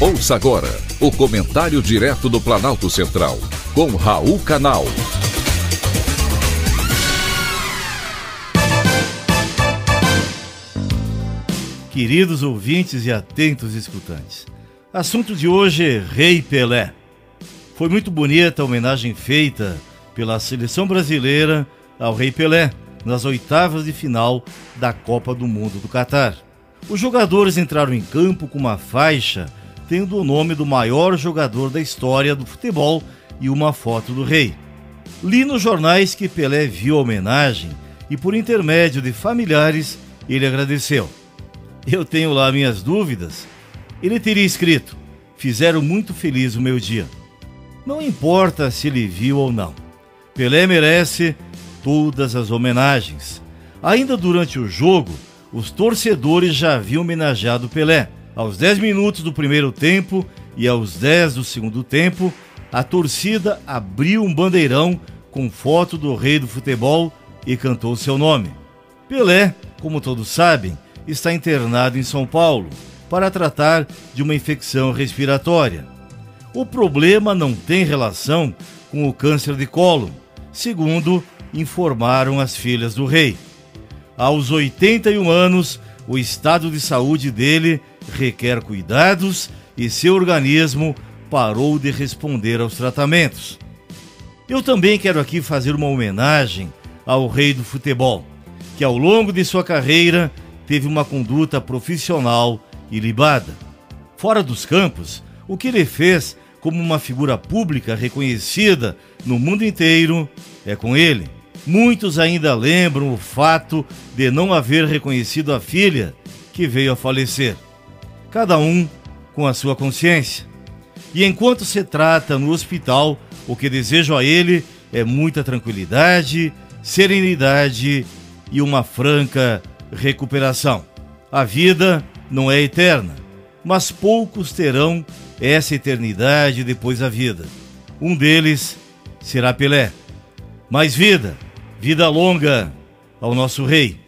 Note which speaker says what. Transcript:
Speaker 1: Ouça agora o comentário direto do Planalto Central, com Raul Canal.
Speaker 2: Queridos ouvintes e atentos escutantes, assunto de hoje Rei Pelé. Foi muito bonita a homenagem feita pela seleção brasileira ao Rei Pelé nas oitavas de final da Copa do Mundo do Catar. Os jogadores entraram em campo com uma faixa tendo o nome do maior jogador da história do futebol e uma foto do rei. Li nos jornais que Pelé viu a homenagem e, por intermédio de familiares, ele agradeceu. Eu tenho lá minhas dúvidas. Ele teria escrito: Fizeram muito feliz o meu dia. Não importa se ele viu ou não. Pelé merece todas as homenagens. Ainda durante o jogo, os torcedores já haviam homenageado Pelé. Aos 10 minutos do primeiro tempo e aos 10 do segundo tempo, a torcida abriu um bandeirão com foto do rei do futebol e cantou seu nome. Pelé, como todos sabem, está internado em São Paulo para tratar de uma infecção respiratória. O problema não tem relação com o câncer de colo, segundo informaram as filhas do rei. Aos 81 anos, o estado de saúde dele requer cuidados e seu organismo parou de responder aos tratamentos. Eu também quero aqui fazer uma homenagem ao rei do futebol, que ao longo de sua carreira teve uma conduta profissional ilibada. Fora dos campos, o que ele fez como uma figura pública reconhecida no mundo inteiro é com ele. Muitos ainda lembram o fato de não haver reconhecido a filha que veio a falecer. Cada um com a sua consciência. E enquanto se trata no hospital, o que desejo a ele é muita tranquilidade, serenidade e uma franca recuperação. A vida não é eterna, mas poucos terão essa eternidade depois da vida. Um deles será Pelé. Mais vida Vida longa ao nosso rei.